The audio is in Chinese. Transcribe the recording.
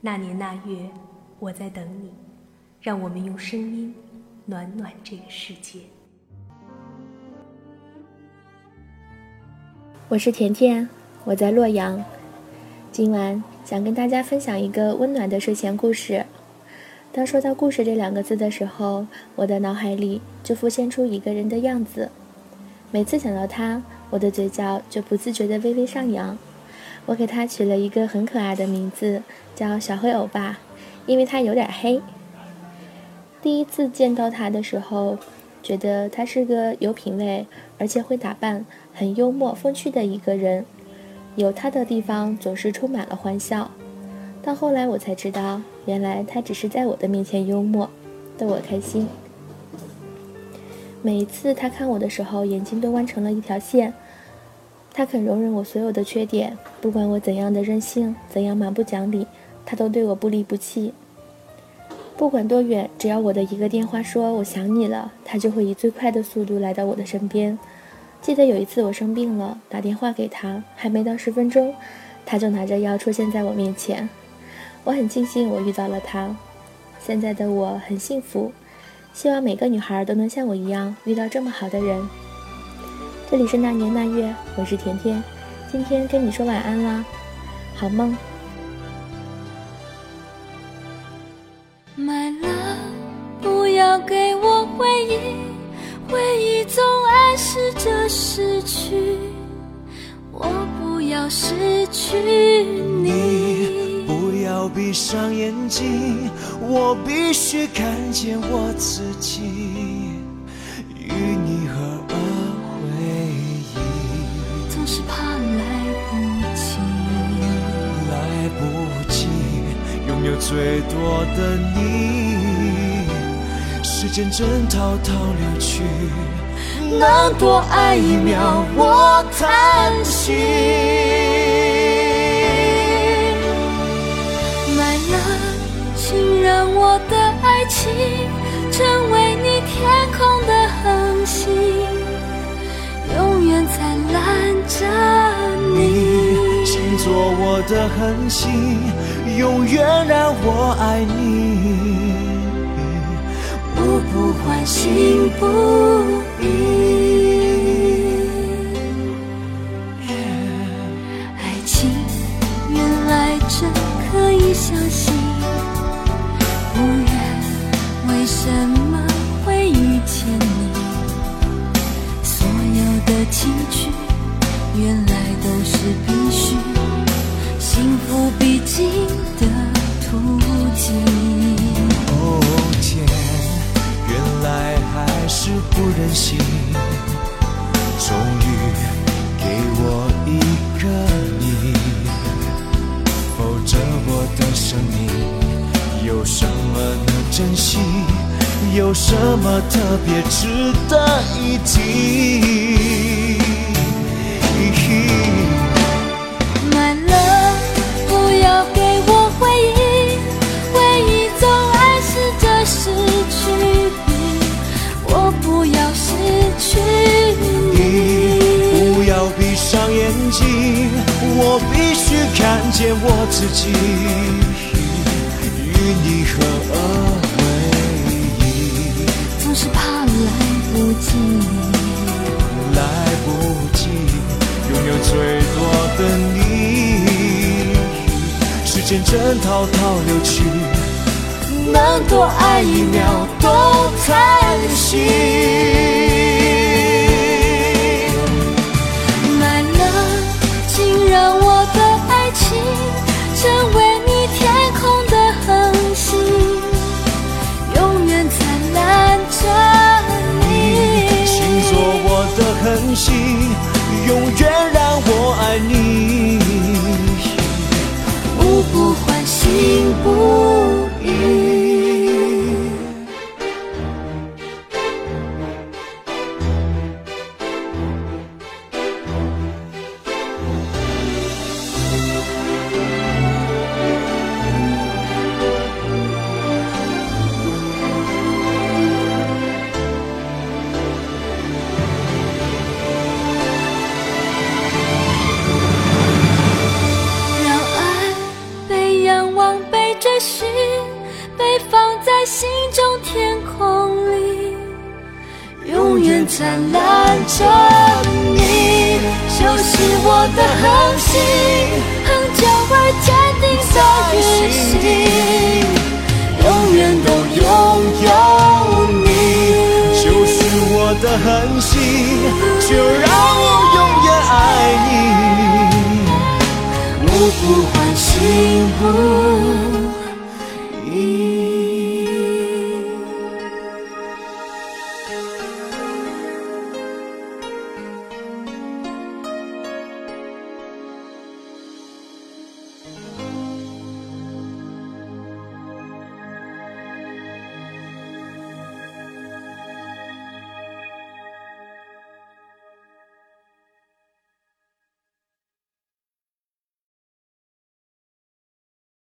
那年那月，我在等你，让我们用声音暖暖这个世界。我是甜甜，我在洛阳。今晚想跟大家分享一个温暖的睡前故事。当说到“故事”这两个字的时候，我的脑海里就浮现出一个人的样子。每次想到他，我的嘴角就不自觉地微微上扬。我给他取了一个很可爱的名字，叫小黑欧巴，因为他有点黑。第一次见到他的时候，觉得他是个有品味，而且会打扮、很幽默风趣的一个人。有他的地方总是充满了欢笑。到后来我才知道，原来他只是在我的面前幽默，逗我开心。每一次他看我的时候，眼睛都弯成了一条线。他肯容忍我所有的缺点，不管我怎样的任性，怎样蛮不讲理，他都对我不离不弃。不管多远，只要我的一个电话说我想你了，他就会以最快的速度来到我的身边。记得有一次我生病了，打电话给他，还没到十分钟，他就拿着药出现在我面前。我很庆幸我遇到了他，现在的我很幸福。希望每个女孩都能像我一样遇到这么好的人。这里是那年那月，我是甜甜，今天跟你说晚安啦，好梦。My love，不要给我回忆，回忆总暗示着失去，我不要失去你。不要闭上眼睛，我必须看见我自己最多的你，时间正滔滔流去，能多爱一秒我叹息。My love，请让我的爱情成为你天空的恒星，永远灿烂着你。请做我的恒星，永远让我爱你，我不欢欣不已。爱情原来真可以相信，不然为什么会遇见你？所有的情绪原来都是必须，幸福必经珍惜，终于给我一个你，否则我的生命有什么能珍惜？有什么特别值得一提？我必须看见我自己与你合而为一。总是怕来不及，来不及拥有最多的你，时间正滔滔流去，能多爱一秒都叹息。心，永远让我爱你，灿烂着你，就是我的恒星，恒久而坚定在心底，永远都拥有你，就是我的恒星，就让我永远爱你，我不换心不。